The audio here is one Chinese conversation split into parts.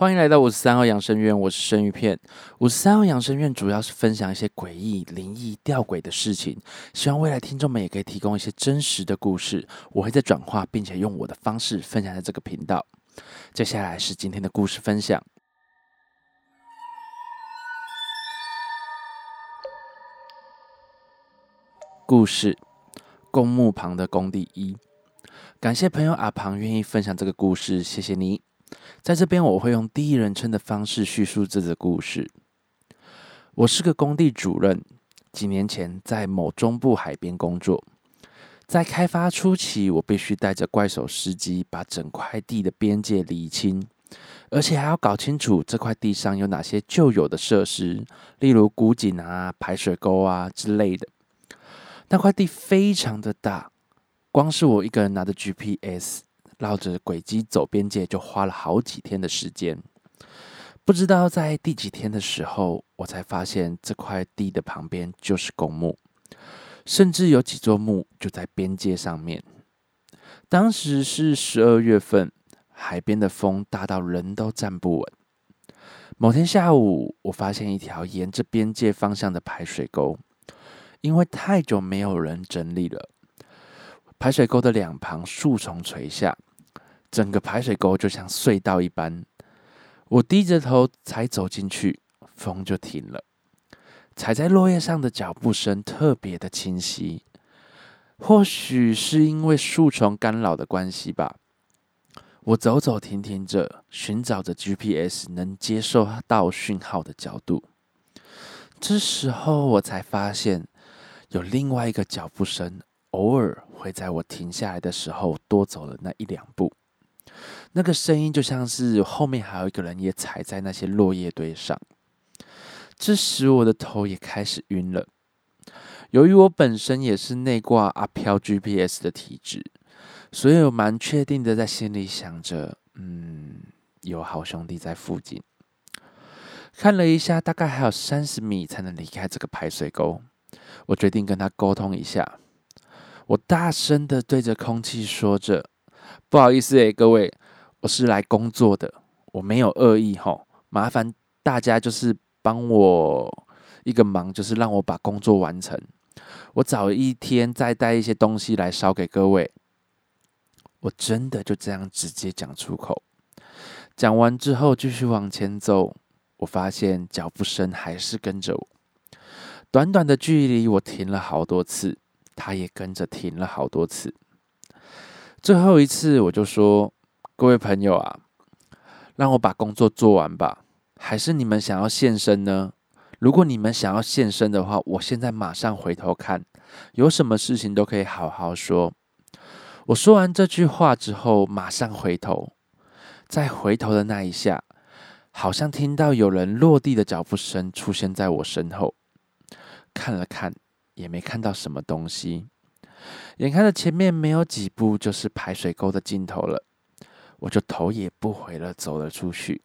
欢迎来到五十三号养生院，我是生鱼片。五十三号养生院主要是分享一些诡异、灵异、吊诡的事情，希望未来听众们也可以提供一些真实的故事，我会在转化，并且用我的方式分享在这个频道。接下来是今天的故事分享。故事：公墓旁的工地一。感谢朋友阿庞愿意分享这个故事，谢谢你。在这边，我会用第一人称的方式叙述这个故事。我是个工地主任，几年前在某中部海边工作。在开发初期，我必须带着怪手司机把整块地的边界理清，而且还要搞清楚这块地上有哪些旧有的设施，例如古井啊、排水沟啊之类的。那块地非常的大，光是我一个人拿着 GPS。绕着轨迹走边界，就花了好几天的时间。不知道在第几天的时候，我才发现这块地的旁边就是公墓，甚至有几座墓就在边界上面。当时是十二月份，海边的风大到人都站不稳。某天下午，我发现一条沿着边界方向的排水沟，因为太久没有人整理了，排水沟的两旁树丛垂下。整个排水沟就像隧道一般，我低着头才走进去，风就停了。踩在落叶上的脚步声特别的清晰，或许是因为树丛干扰的关系吧。我走走停停着，寻找着 GPS 能接受到讯号的角度。这时候我才发现，有另外一个脚步声，偶尔会在我停下来的时候多走了那一两步。那个声音就像是后面还有一个人也踩在那些落叶堆上，这时我的头也开始晕了。由于我本身也是内挂阿飘 GPS 的体质，所以我蛮确定的在心里想着，嗯，有好兄弟在附近。看了一下，大概还有三十米才能离开这个排水沟，我决定跟他沟通一下。我大声的对着空气说着。不好意思诶，各位，我是来工作的，我没有恶意吼，麻烦大家就是帮我一个忙，就是让我把工作完成。我早一天再带一些东西来烧给各位。我真的就这样直接讲出口。讲完之后继续往前走，我发现脚步声还是跟着我。短短的距离，我停了好多次，他也跟着停了好多次。最后一次，我就说：“各位朋友啊，让我把工作做完吧。还是你们想要现身呢？如果你们想要现身的话，我现在马上回头看，有什么事情都可以好好说。”我说完这句话之后，马上回头，在回头的那一下，好像听到有人落地的脚步声出现在我身后。看了看，也没看到什么东西。眼看着前面没有几步就是排水沟的尽头了，我就头也不回了走了出去。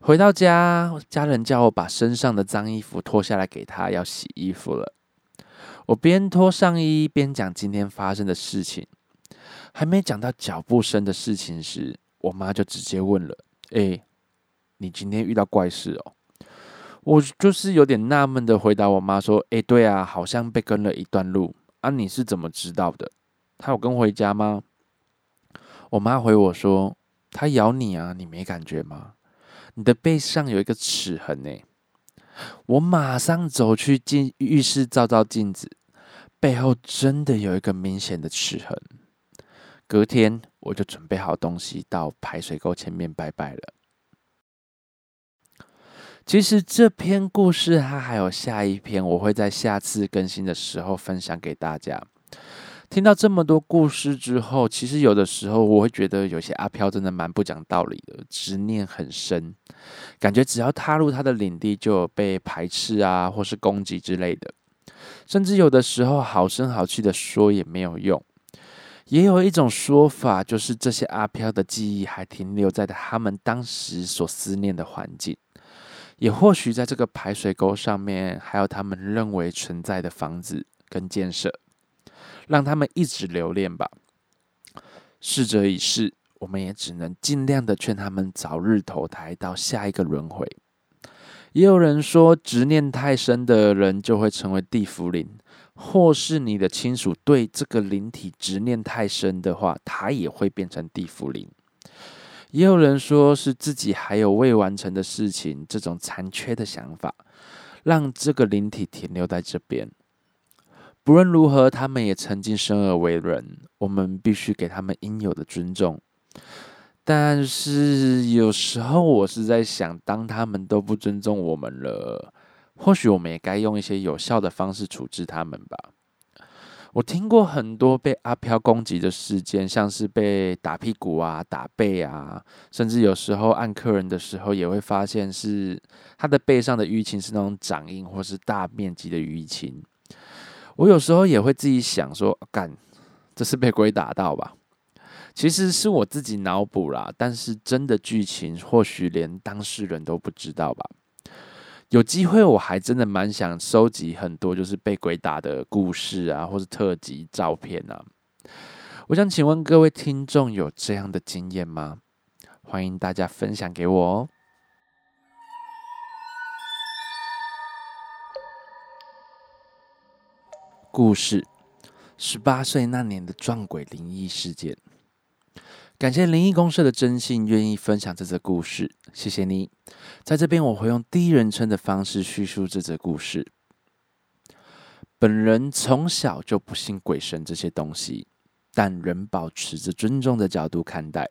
回到家，家人叫我把身上的脏衣服脱下来给他，要洗衣服了。我边脱上衣边讲今天发生的事情，还没讲到脚步声的事情时，我妈就直接问了：“哎，你今天遇到怪事哦？”我就是有点纳闷的回答我妈说：“哎，对啊，好像被跟了一段路。”啊，你是怎么知道的？他有跟回家吗？我妈回我说：“他咬你啊，你没感觉吗？你的背上有一个齿痕呢。”我马上走去进浴室照照镜子，背后真的有一个明显的齿痕。隔天我就准备好东西到排水沟前面拜拜了。其实这篇故事它还有下一篇，我会在下次更新的时候分享给大家。听到这么多故事之后，其实有的时候我会觉得有些阿飘真的蛮不讲道理的，执念很深，感觉只要踏入他的领地就有被排斥啊，或是攻击之类的。甚至有的时候好声好气的说也没有用。也有一种说法，就是这些阿飘的记忆还停留在他们当时所思念的环境。也或许在这个排水沟上面，还有他们认为存在的房子跟建设，让他们一直留恋吧。逝者已逝，我们也只能尽量的劝他们早日投胎到下一个轮回。也有人说，执念太深的人就会成为地府灵，或是你的亲属对这个灵体执念太深的话，他也会变成地府灵。也有人说是自己还有未完成的事情，这种残缺的想法，让这个灵体停留在这边。不论如何，他们也曾经生而为人，我们必须给他们应有的尊重。但是有时候我是在想，当他们都不尊重我们了，或许我们也该用一些有效的方式处置他们吧。我听过很多被阿飘攻击的事件，像是被打屁股啊、打背啊，甚至有时候按客人的时候，也会发现是他的背上的淤青是那种掌印或是大面积的淤青。我有时候也会自己想说，干，这是被鬼打到吧？其实是我自己脑补啦，但是真的剧情或许连当事人都不知道吧。有机会，我还真的蛮想收集很多就是被鬼打的故事啊，或是特辑照片啊。我想请问各位听众有这样的经验吗？欢迎大家分享给我哦。故事：十八岁那年的撞鬼灵异事件。感谢灵异公社的真信愿意分享这则故事，谢谢你。在这边我会用第一人称的方式叙述这则故事。本人从小就不信鬼神这些东西，但仍保持着尊重的角度看待。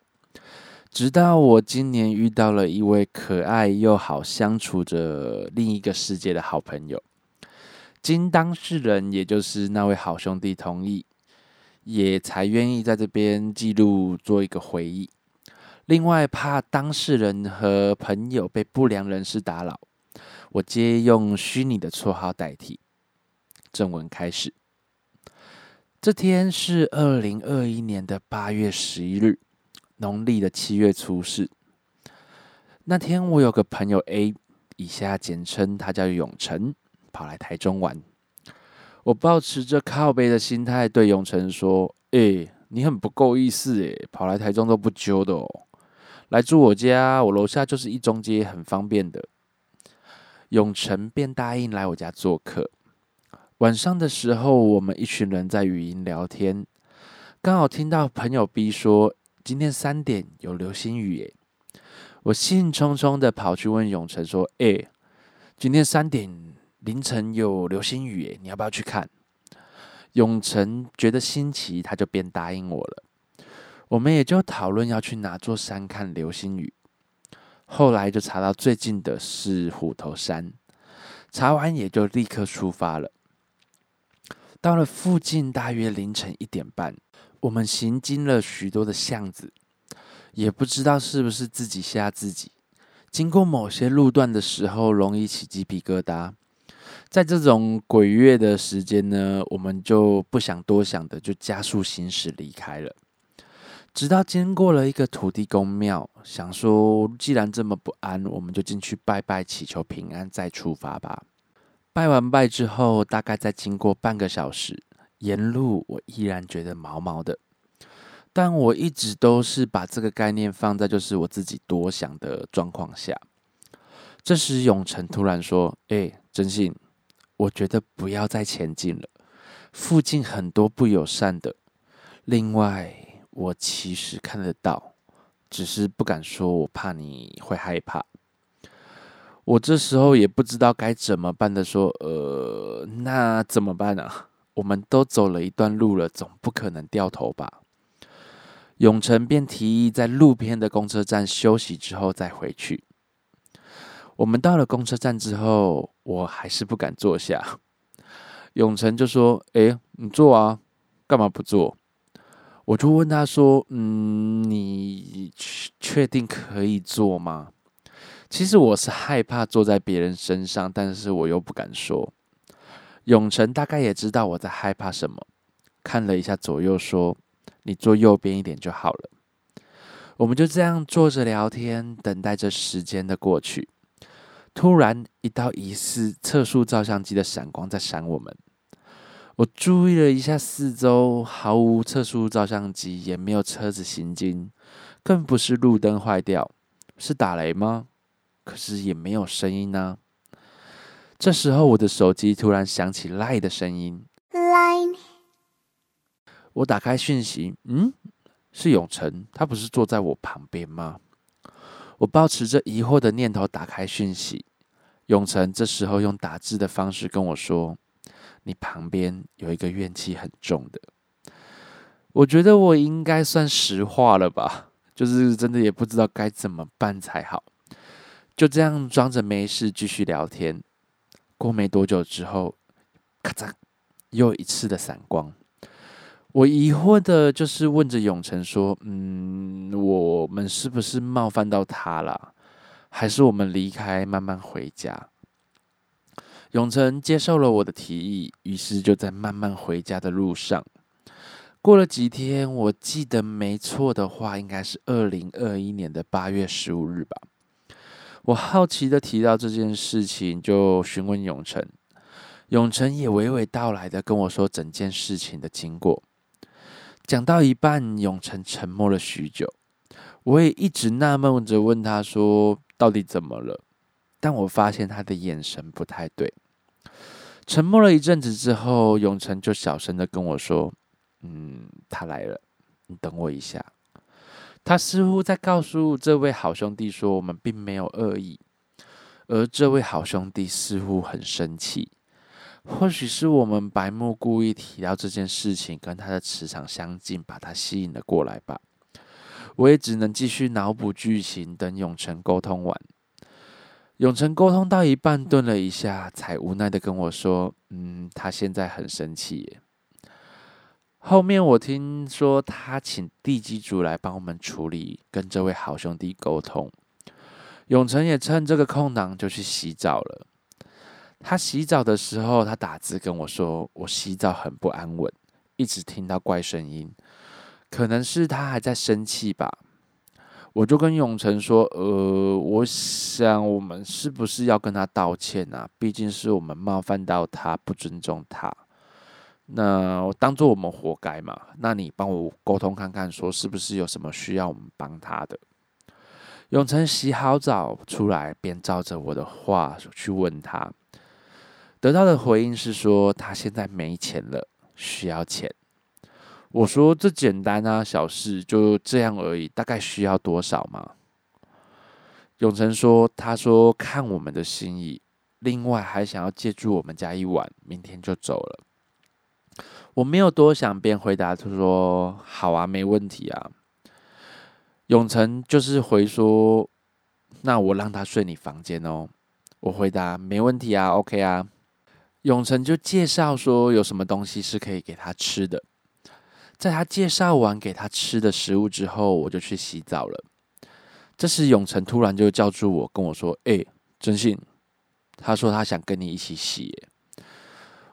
直到我今年遇到了一位可爱又好相处着另一个世界的好朋友，经当事人也就是那位好兄弟同意。也才愿意在这边记录做一个回忆。另外，怕当事人和朋友被不良人士打扰，我皆用虚拟的绰号代替。正文开始。这天是二零二一年的八月十一日，农历的七月初四。那天我有个朋友 A，以下简称他叫永成，跑来台中玩。我保持着靠背的心态对永成说：“哎，你很不够意思哎，跑来台中都不揪的哦，来住我家，我楼下就是一中街，很方便的。”永成便答应来我家做客。晚上的时候，我们一群人在语音聊天，刚好听到朋友 B 说：“今天三点有流星雨。”，我兴冲冲的跑去问永成说：“哎，今天三点？”凌晨有流星雨，你要不要去看？永成觉得新奇，他就便答应我了。我们也就讨论要去哪座山看流星雨。后来就查到最近的是虎头山，查完也就立刻出发了。到了附近，大约凌晨一点半，我们行经了许多的巷子，也不知道是不是自己吓自己。经过某些路段的时候，容易起鸡皮疙瘩。在这种鬼月的时间呢，我们就不想多想的，就加速行驶离开了。直到经过了一个土地公庙，想说既然这么不安，我们就进去拜拜，祈求平安，再出发吧。拜完拜之后，大概再经过半个小时，沿路我依然觉得毛毛的，但我一直都是把这个概念放在就是我自己多想的状况下。这时永成突然说：“哎，真信。”我觉得不要再前进了，附近很多不友善的。另外，我其实看得到，只是不敢说，我怕你会害怕。我这时候也不知道该怎么办的，说：“呃，那怎么办呢？我们都走了一段路了，总不可能掉头吧？”永成便提议在路边的公车站休息之后再回去。我们到了公车站之后，我还是不敢坐下。永成就说：“哎，你坐啊，干嘛不坐？”我就问他说：“嗯，你确定可以坐吗？”其实我是害怕坐在别人身上，但是我又不敢说。永成大概也知道我在害怕什么，看了一下左右，说：“你坐右边一点就好了。”我们就这样坐着聊天，等待着时间的过去。突然，一道疑似测速照相机的闪光在闪我们。我注意了一下四周，毫无测速照相机，也没有车子行经。更不是路灯坏掉，是打雷吗？可是也没有声音呢。这时候，我的手机突然响起赖的声音。Line。我打开讯息，嗯，是永成，他不是坐在我旁边吗？我保持着疑惑的念头打开讯息，永成这时候用打字的方式跟我说：“你旁边有一个怨气很重的。”我觉得我应该算实话了吧，就是真的也不知道该怎么办才好，就这样装着没事继续聊天。过没多久之后，咔嚓，又一次的闪光。我疑惑的就是问着永成说：“嗯，我们是不是冒犯到他了？还是我们离开，慢慢回家？”永成接受了我的提议，于是就在慢慢回家的路上。过了几天，我记得没错的话，应该是二零二一年的八月十五日吧。我好奇的提到这件事情，就询问永成，永成也娓娓道来的跟我说整件事情的经过。讲到一半，永成沉默了许久，我也一直纳闷着问他说：“到底怎么了？”但我发现他的眼神不太对。沉默了一阵子之后，永成就小声的跟我说：“嗯，他来了，你等我一下。”他似乎在告诉这位好兄弟说：“我们并没有恶意。”而这位好兄弟似乎很生气。或许是我们白目故意提到这件事情跟他的磁场相近，把他吸引了过来吧。我也只能继续脑补剧情，等永成沟通完。永成沟通到一半，顿了一下，才无奈的跟我说：“嗯，他现在很生气。”后面我听说他请地基主来帮我们处理，跟这位好兄弟沟通。永成也趁这个空档就去洗澡了。他洗澡的时候，他打字跟我说：“我洗澡很不安稳，一直听到怪声音，可能是他还在生气吧。”我就跟永成说：“呃，我想我们是不是要跟他道歉啊？毕竟是我们冒犯到他，不尊重他。那我当做我们活该嘛？那你帮我沟通看看，说是不是有什么需要我们帮他的？”永成洗好澡出来，便照着我的话去问他。得到的回应是说他现在没钱了，需要钱。我说这简单啊，小事就这样而已。大概需要多少吗？永成说：“他说看我们的心意，另外还想要借住我们家一晚，明天就走了。”我没有多想，便回答他说：“好啊，没问题啊。”永成就是回说：“那我让他睡你房间哦。”我回答：“没问题啊，OK 啊。”永成就介绍说有什么东西是可以给他吃的。在他介绍完给他吃的食物之后，我就去洗澡了。这时永成突然就叫住我，跟我说：“哎，真信，他说他想跟你一起洗。”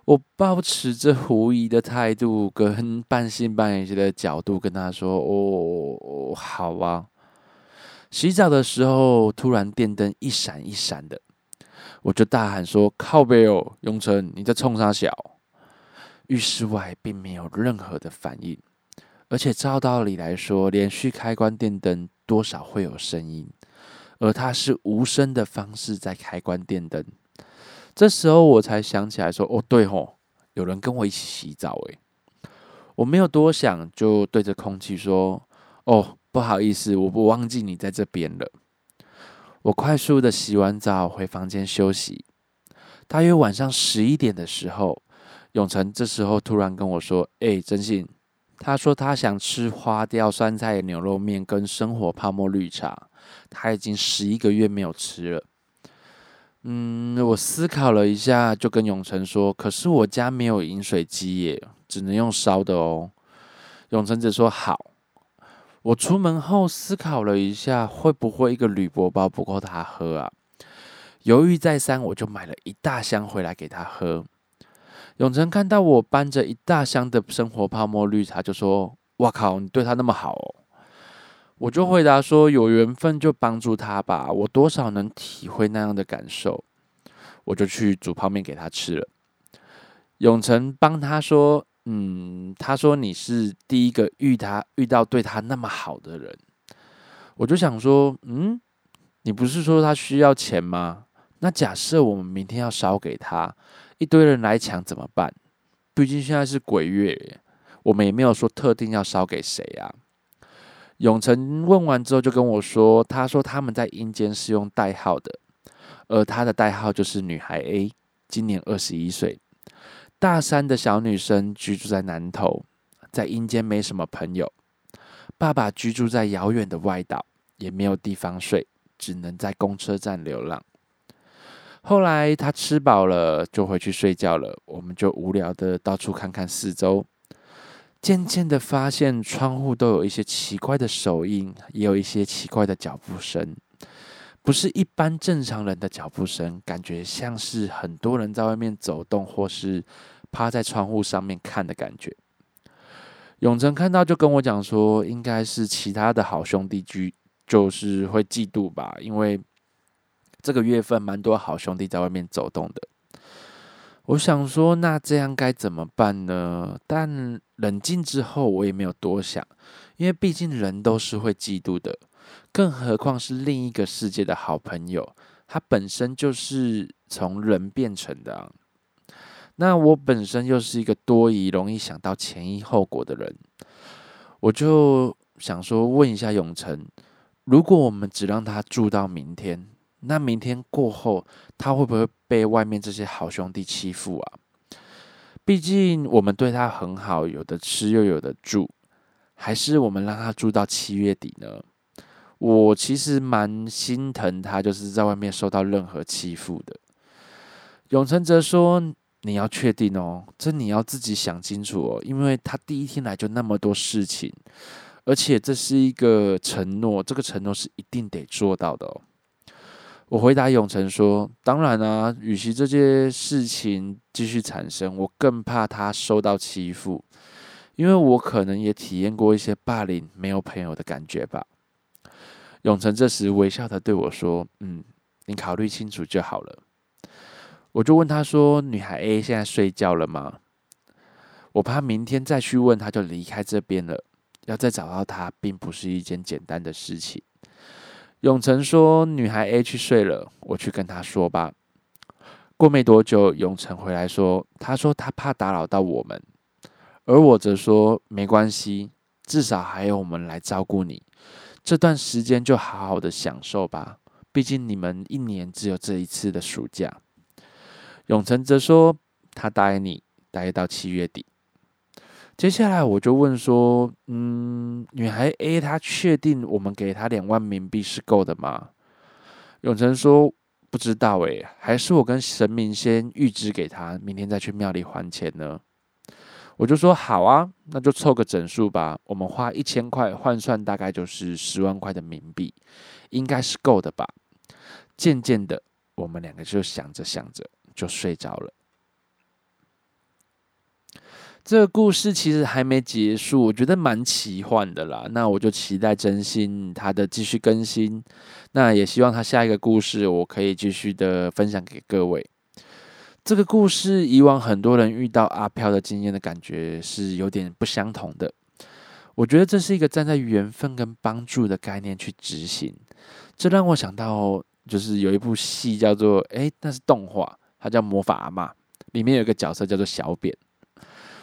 我保持着狐疑的态度，跟半信半疑的角度跟他说：“哦，好啊。”洗澡的时候，突然电灯一闪一闪的。我就大喊说：“靠背哦，永成，你在冲啥小？”浴室外并没有任何的反应，而且照道理来说，连续开关电灯多少会有声音，而他是无声的方式在开关电灯。这时候我才想起来说：“哦，对吼，有人跟我一起洗澡。”诶，我没有多想，就对着空气说：“哦，不好意思，我不忘记你在这边了。”我快速的洗完澡回房间休息，大约晚上十一点的时候，永成这时候突然跟我说：“哎，真信，他说他想吃花雕酸菜牛肉面跟生活泡沫绿茶，他已经十一个月没有吃了。”嗯，我思考了一下，就跟永成说：“可是我家没有饮水机耶，只能用烧的哦。”永成只说：“好。”我出门后思考了一下，会不会一个铝箔包不够他喝啊？犹豫再三，我就买了一大箱回来给他喝。永成看到我搬着一大箱的生活泡沫绿茶，就说：“哇靠，你对他那么好！”我就回答说：“有缘分就帮助他吧，我多少能体会那样的感受。”我就去煮泡面给他吃了。永成帮他说。嗯，他说你是第一个遇他遇到对他那么好的人。我就想说，嗯，你不是说他需要钱吗？那假设我们明天要烧给他，一堆人来抢怎么办？毕竟现在是鬼月，我们也没有说特定要烧给谁啊。永成问完之后就跟我说，他说他们在阴间是用代号的，而他的代号就是女孩 A，今年二十一岁，大三的小女生，居住在南头，在阴间没什么朋友。爸爸居住在遥远的外岛，也没有地方睡，只能在公车站流浪。后来他吃饱了就回去睡觉了，我们就无聊的到处看看四周。渐渐的发现窗户都有一些奇怪的手印，也有一些奇怪的脚步声，不是一般正常人的脚步声，感觉像是很多人在外面走动，或是趴在窗户上面看的感觉。永成看到就跟我讲说，应该是其他的好兄弟居，就是会嫉妒吧，因为这个月份蛮多好兄弟在外面走动的。我想说，那这样该怎么办呢？但冷静之后，我也没有多想，因为毕竟人都是会嫉妒的，更何况是另一个世界的好朋友，他本身就是从人变成的。那我本身又是一个多疑、容易想到前因后果的人，我就想说，问一下永成，如果我们只让他住到明天。那明天过后，他会不会被外面这些好兄弟欺负啊？毕竟我们对他很好，有的吃又有的住，还是我们让他住到七月底呢？我其实蛮心疼他，就是在外面受到任何欺负的。永成则说：“你要确定哦，这你要自己想清楚哦，因为他第一天来就那么多事情，而且这是一个承诺，这个承诺是一定得做到的哦。”我回答永成说：“当然啊，与其这些事情继续产生，我更怕他受到欺负，因为我可能也体验过一些霸凌没有朋友的感觉吧。”永成这时微笑的对我说：“嗯，你考虑清楚就好了。”我就问他说：“女孩 A 现在睡觉了吗？”我怕明天再去问他就离开这边了，要再找到他并不是一件简单的事情。永成说：“女孩 A 去睡了，我去跟她说吧。”过没多久，永成回来说：“他说他怕打扰到我们，而我则说没关系，至少还有我们来照顾你。这段时间就好好的享受吧，毕竟你们一年只有这一次的暑假。”永成则说：“他答应你，待到七月底。”接下来我就问说：“嗯，女孩 A 她确定我们给她两万冥币是够的吗？”永成说：“不知道诶，还是我跟神明先预支给她，明天再去庙里还钱呢。”我就说：“好啊，那就凑个整数吧。我们花一千块换算，大概就是十万块的冥币，应该是够的吧。”渐渐的，我们两个就想着想着就睡着了。这个故事其实还没结束，我觉得蛮奇幻的啦。那我就期待真心他的继续更新，那也希望他下一个故事我可以继续的分享给各位。这个故事以往很多人遇到阿飘的经验的感觉是有点不相同的。我觉得这是一个站在缘分跟帮助的概念去执行，这让我想到就是有一部戏叫做诶，那是动画，它叫《魔法阿妈》，里面有一个角色叫做小扁。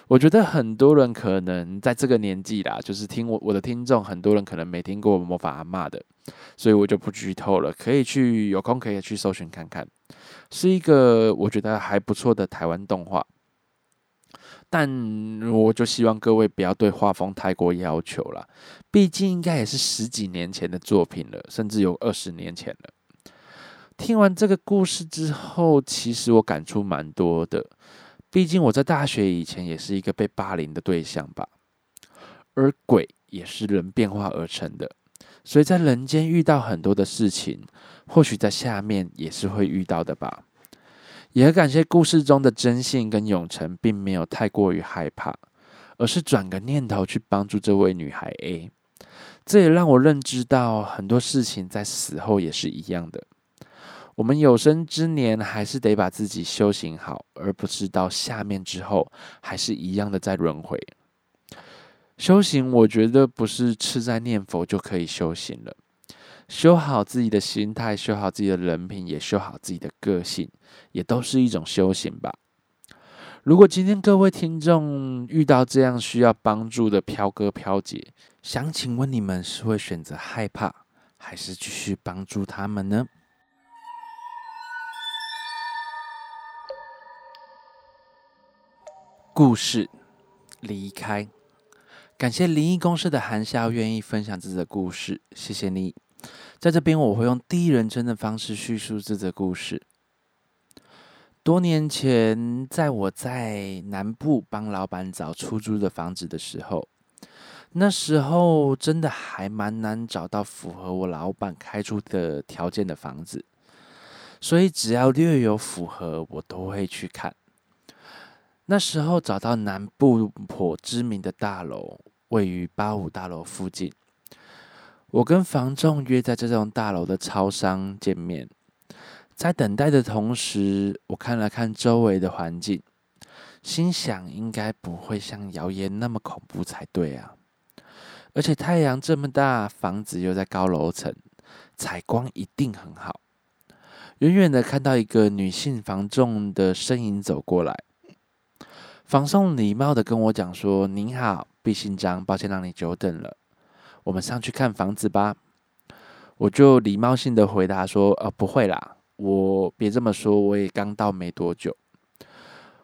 我觉得很多人可能在这个年纪啦，就是听我我的听众，很多人可能没听过魔法阿妈的，所以我就不剧透了。可以去有空可以去搜寻看看，是一个我觉得还不错的台湾动画。但我就希望各位不要对画风太过要求了，毕竟应该也是十几年前的作品了，甚至有二十年前了。听完这个故事之后，其实我感触蛮多的。毕竟我在大学以前也是一个被霸凌的对象吧，而鬼也是人变化而成的，所以在人间遇到很多的事情，或许在下面也是会遇到的吧。也感谢故事中的真信跟永成，并没有太过于害怕，而是转个念头去帮助这位女孩 A。这也让我认知到很多事情在死后也是一样的。我们有生之年还是得把自己修行好，而不是到下面之后还是一样的在轮回。修行，我觉得不是吃在念佛就可以修行了，修好自己的心态，修好自己的人品，也修好自己的个性，也都是一种修行吧。如果今天各位听众遇到这样需要帮助的飘哥飘姐，想请问你们是会选择害怕，还是继续帮助他们呢？故事离开，感谢灵异公司的韩笑愿意分享自己的故事，谢谢你。在这边，我会用第一人称的方式叙述这则故事。多年前，在我在南部帮老板找出租的房子的时候，那时候真的还蛮难找到符合我老板开出的条件的房子，所以只要略有符合，我都会去看。那时候找到南部颇知名的大楼，位于八五大楼附近。我跟房仲约在这栋大楼的超商见面，在等待的同时，我看了看周围的环境，心想应该不会像谣言那么恐怖才对啊！而且太阳这么大，房子又在高楼层，采光一定很好。远远的看到一个女性房仲的身影走过来，房仲礼貌的跟我讲说：“您好，毕姓张，抱歉让你久等了。”我们上去看房子吧，我就礼貌性的回答说：“呃，不会啦，我别这么说，我也刚到没多久。”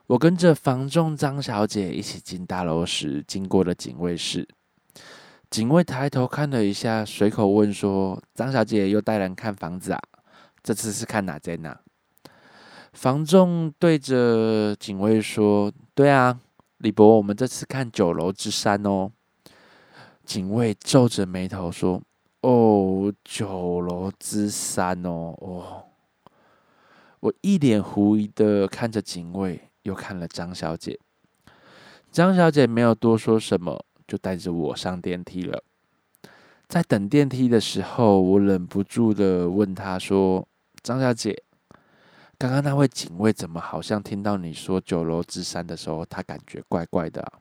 我跟着房仲张小姐一起进大楼时，经过了警卫室。警卫抬头看了一下，随口问说：“张小姐又带人看房子啊？这次是看哪间呢？”房仲对着警卫说：“对啊，李博，我们这次看九楼之山哦。”警卫皱着眉头说：“哦，九楼之三哦，哦。”我一脸狐疑的看着警卫，又看了张小姐。张小姐没有多说什么，就带着我上电梯了。在等电梯的时候，我忍不住的问她说：“张小姐，刚刚那位警卫怎么好像听到你说九楼之三的时候，他感觉怪怪的？”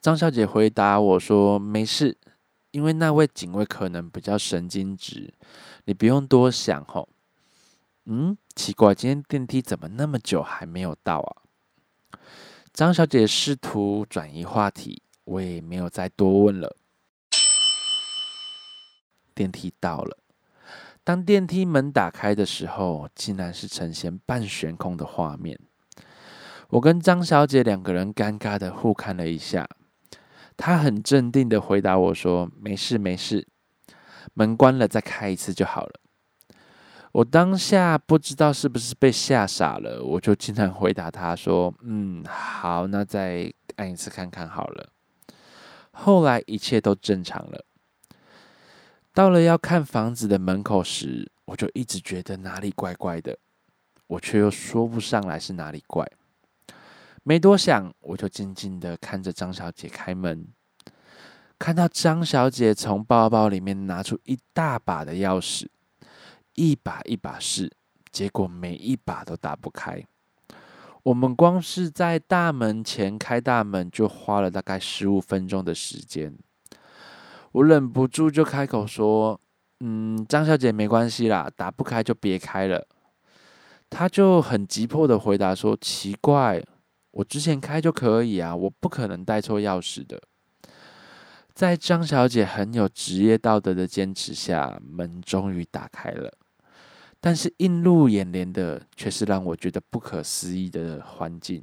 张小姐回答我说：“没事，因为那位警卫可能比较神经质，你不用多想。”吼，嗯，奇怪，今天电梯怎么那么久还没有到啊？张小姐试图转移话题，我也没有再多问了。电梯到了，当电梯门打开的时候，竟然是呈现半悬空的画面。我跟张小姐两个人尴尬的互看了一下。她很镇定的回答我说：“没事没事，门关了再开一次就好了。”我当下不知道是不是被吓傻了，我就经常回答她说：“嗯，好，那再按一次看看好了。”后来一切都正常了。到了要看房子的门口时，我就一直觉得哪里怪怪的，我却又说不上来是哪里怪。没多想，我就静静的看着张小姐开门，看到张小姐从包包里面拿出一大把的钥匙，一把一把试，结果每一把都打不开。我们光是在大门前开大门，就花了大概十五分钟的时间。我忍不住就开口说：“嗯，张小姐，没关系啦，打不开就别开了。”她就很急迫的回答说：“奇怪。”我之前开就可以啊，我不可能带错钥匙的。在张小姐很有职业道德的坚持下，门终于打开了。但是映入眼帘的却是让我觉得不可思议的环境。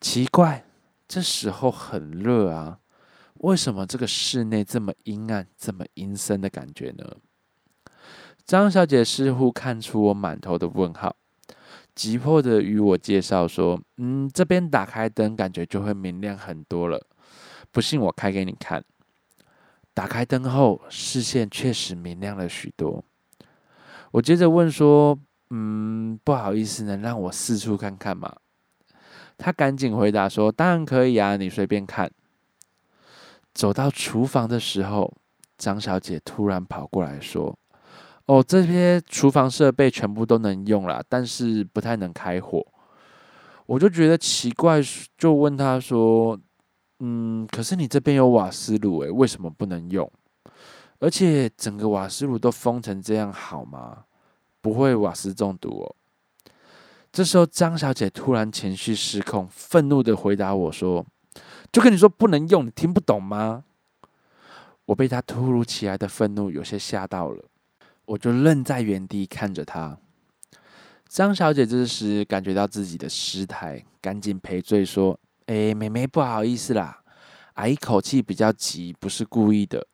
奇怪，这时候很热啊，为什么这个室内这么阴暗、这么阴森的感觉呢？张小姐似乎看出我满头的问号。急迫的与我介绍说：“嗯，这边打开灯，感觉就会明亮很多了。不信我开给你看。”打开灯后，视线确实明亮了许多。我接着问说：“嗯，不好意思，能让我四处看看吗？”他赶紧回答说：“当然可以啊，你随便看。”走到厨房的时候，张小姐突然跑过来说。哦，这些厨房设备全部都能用了，但是不太能开火。我就觉得奇怪，就问她说：“嗯，可是你这边有瓦斯炉，诶，为什么不能用？”而且整个瓦斯炉都封成这样，好吗？不会瓦斯中毒哦。这时候，张小姐突然情绪失控，愤怒的回答我说：“就跟你说不能用，你听不懂吗？”我被她突如其来的愤怒有些吓到了，我就愣在原地看着她。张小姐这时感觉到自己的失态，赶紧赔罪说：“哎，妹妹不好意思啦，阿姨口气比较急，不是故意的。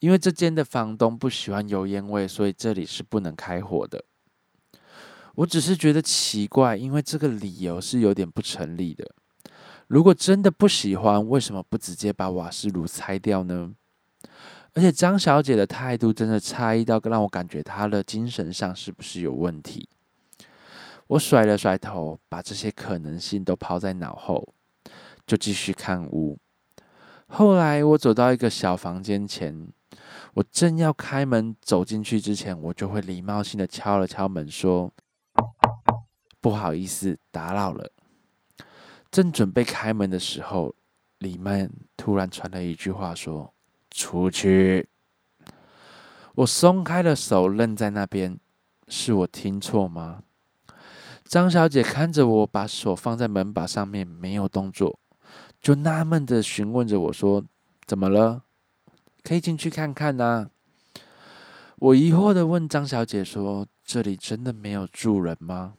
因为这间的房东不喜欢油烟味，所以这里是不能开火的。我只是觉得奇怪，因为这个理由是有点不成立的。如果真的不喜欢，为什么不直接把瓦斯炉拆掉呢？而且张小姐的态度真的差异到让我感觉她的精神上是不是有问题？”我甩了甩头，把这些可能性都抛在脑后，就继续看屋。后来我走到一个小房间前，我正要开门走进去之前，我就会礼貌性的敲了敲门，说：“不好意思，打扰了。”正准备开门的时候，里面突然传来一句话，说：“出去。”我松开了手，愣在那边，是我听错吗？张小姐看着我，把手放在门把上面，没有动作，就纳闷的询问着我说：“怎么了？可以进去看看呐。”我疑惑的问张小姐说：“这里真的没有住人吗？”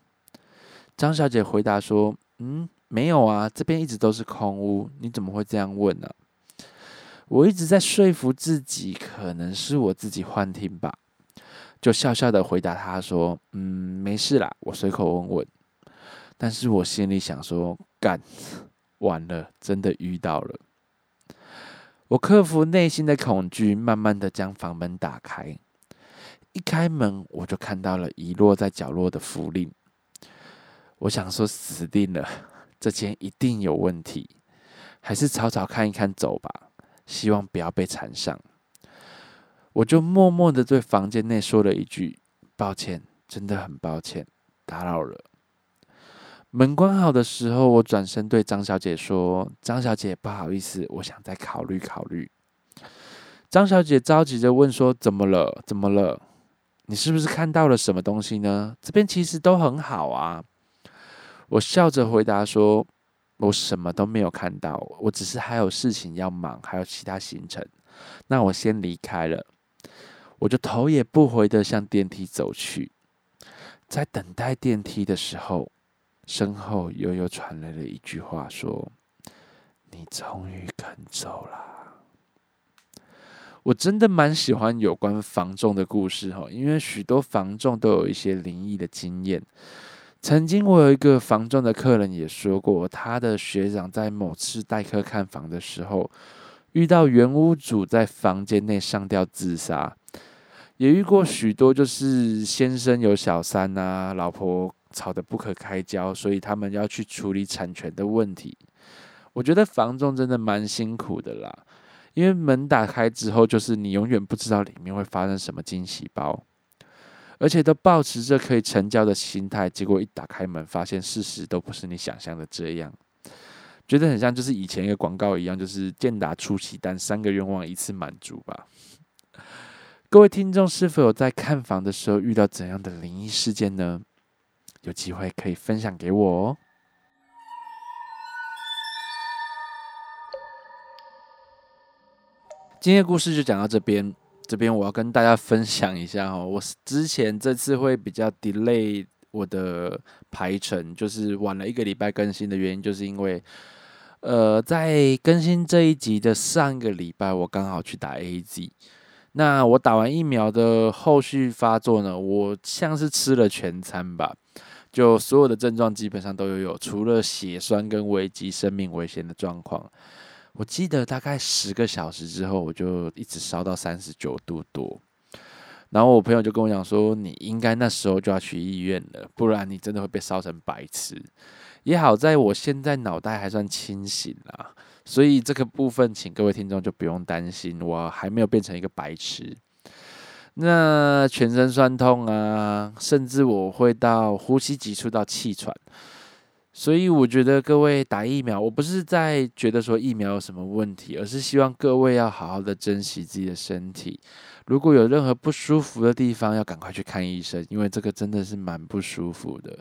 张小姐回答说：“嗯，没有啊，这边一直都是空屋。你怎么会这样问呢？”我一直在说服自己，可能是我自己幻听吧。就笑笑的回答他说：“嗯，没事啦，我随口问问。”但是我心里想说：“干，完了，真的遇到了。”我克服内心的恐惧，慢慢的将房门打开。一开门，我就看到了遗落在角落的符令。我想说：“死定了，这间一定有问题，还是草草看一看走吧，希望不要被缠上。”我就默默的对房间内说了一句：“抱歉，真的很抱歉，打扰了。”门关好的时候，我转身对张小姐说：“张小姐，不好意思，我想再考虑考虑。”张小姐着急着问说：“怎么了？怎么了？你是不是看到了什么东西呢？这边其实都很好啊。”我笑着回答说：“我什么都没有看到，我只是还有事情要忙，还有其他行程。那我先离开了。”我就头也不回的向电梯走去，在等待电梯的时候，身后悠悠传来了一句话，说：“你终于肯走了。”我真的蛮喜欢有关房仲的故事哈，因为许多房仲都有一些灵异的经验。曾经我有一个房仲的客人也说过，他的学长在某次代客看房的时候，遇到原屋主在房间内上吊自杀。也遇过许多，就是先生有小三啊，老婆吵得不可开交，所以他们要去处理产权的问题。我觉得房仲真的蛮辛苦的啦，因为门打开之后，就是你永远不知道里面会发生什么惊喜包，而且都保持着可以成交的心态，结果一打开门，发现事实都不是你想象的这样，觉得很像就是以前一个广告一样，就是健达出奇蛋，三个愿望一次满足吧。各位听众，是否有在看房的时候遇到怎样的灵异事件呢？有机会可以分享给我哦。今天的故事就讲到这边，这边我要跟大家分享一下哦。我之前这次会比较 delay 我的排程，就是晚了一个礼拜更新的原因，就是因为，呃，在更新这一集的上个礼拜，我刚好去打 A Z。那我打完疫苗的后续发作呢？我像是吃了全餐吧，就所有的症状基本上都有有，除了血栓跟危及生命危险的状况。我记得大概十个小时之后，我就一直烧到三十九度多。然后我朋友就跟我讲说，你应该那时候就要去医院了，不然你真的会被烧成白痴。也好在我现在脑袋还算清醒啦。所以这个部分，请各位听众就不用担心，我还没有变成一个白痴。那全身酸痛啊，甚至我会到呼吸急促到气喘，所以我觉得各位打疫苗，我不是在觉得说疫苗有什么问题，而是希望各位要好好的珍惜自己的身体。如果有任何不舒服的地方，要赶快去看医生，因为这个真的是蛮不舒服的。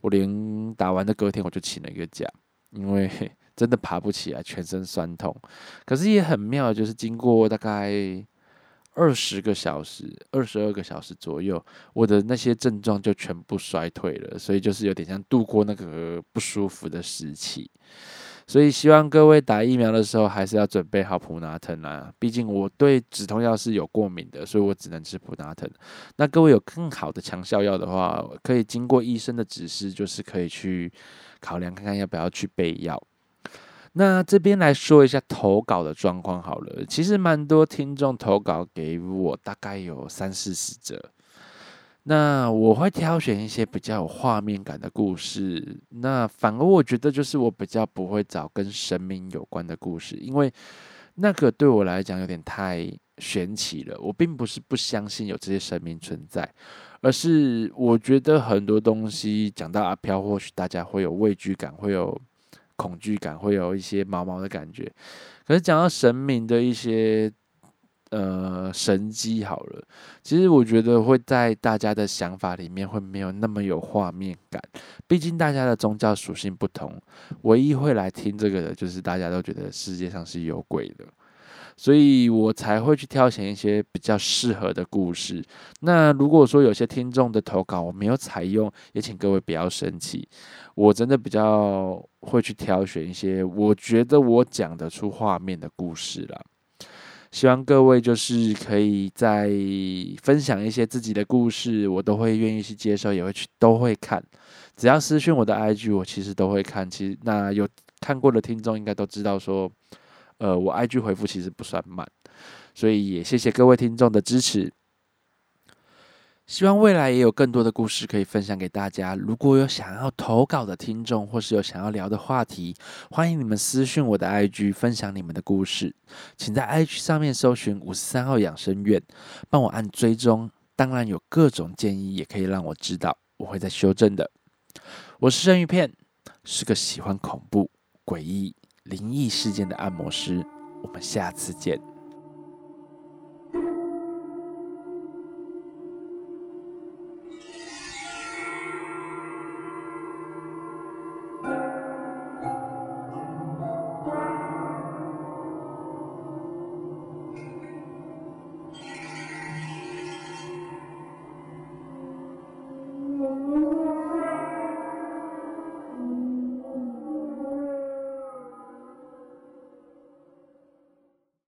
我连打完的隔天我就请了一个假，因为真的爬不起来，全身酸痛。可是也很妙，就是经过大概。二十个小时，二十二个小时左右，我的那些症状就全部衰退了，所以就是有点像度过那个不舒服的时期。所以希望各位打疫苗的时候还是要准备好普拿疼啊，毕竟我对止痛药是有过敏的，所以我只能吃普拿疼。那各位有更好的强效药的话，可以经过医生的指示，就是可以去考量看看要不要去备药。那这边来说一下投稿的状况好了，其实蛮多听众投稿给我，大概有三四十则。那我会挑选一些比较有画面感的故事。那反而我觉得就是我比较不会找跟神明有关的故事，因为那个对我来讲有点太玄奇了。我并不是不相信有这些神明存在，而是我觉得很多东西讲到阿飘，或许大家会有畏惧感，会有。恐惧感会有一些毛毛的感觉，可是讲到神明的一些呃神机好了，其实我觉得会在大家的想法里面会没有那么有画面感，毕竟大家的宗教属性不同，唯一会来听这个的就是大家都觉得世界上是有鬼的。所以我才会去挑选一些比较适合的故事。那如果说有些听众的投稿我没有采用，也请各位不要生气。我真的比较会去挑选一些我觉得我讲得出画面的故事啦。希望各位就是可以在分享一些自己的故事，我都会愿意去接受，也会去都会看。只要私讯我的 IG，我其实都会看。其实那有看过的听众应该都知道说。呃，我 IG 回复其实不算慢，所以也谢谢各位听众的支持。希望未来也有更多的故事可以分享给大家。如果有想要投稿的听众，或是有想要聊的话题，欢迎你们私讯我的 IG 分享你们的故事。请在 IG 上面搜寻五十三号养生院，帮我按追踪。当然有各种建议，也可以让我知道，我会再修正的。我是生鱼片，是个喜欢恐怖诡异。灵异事件的按摩师，我们下次见。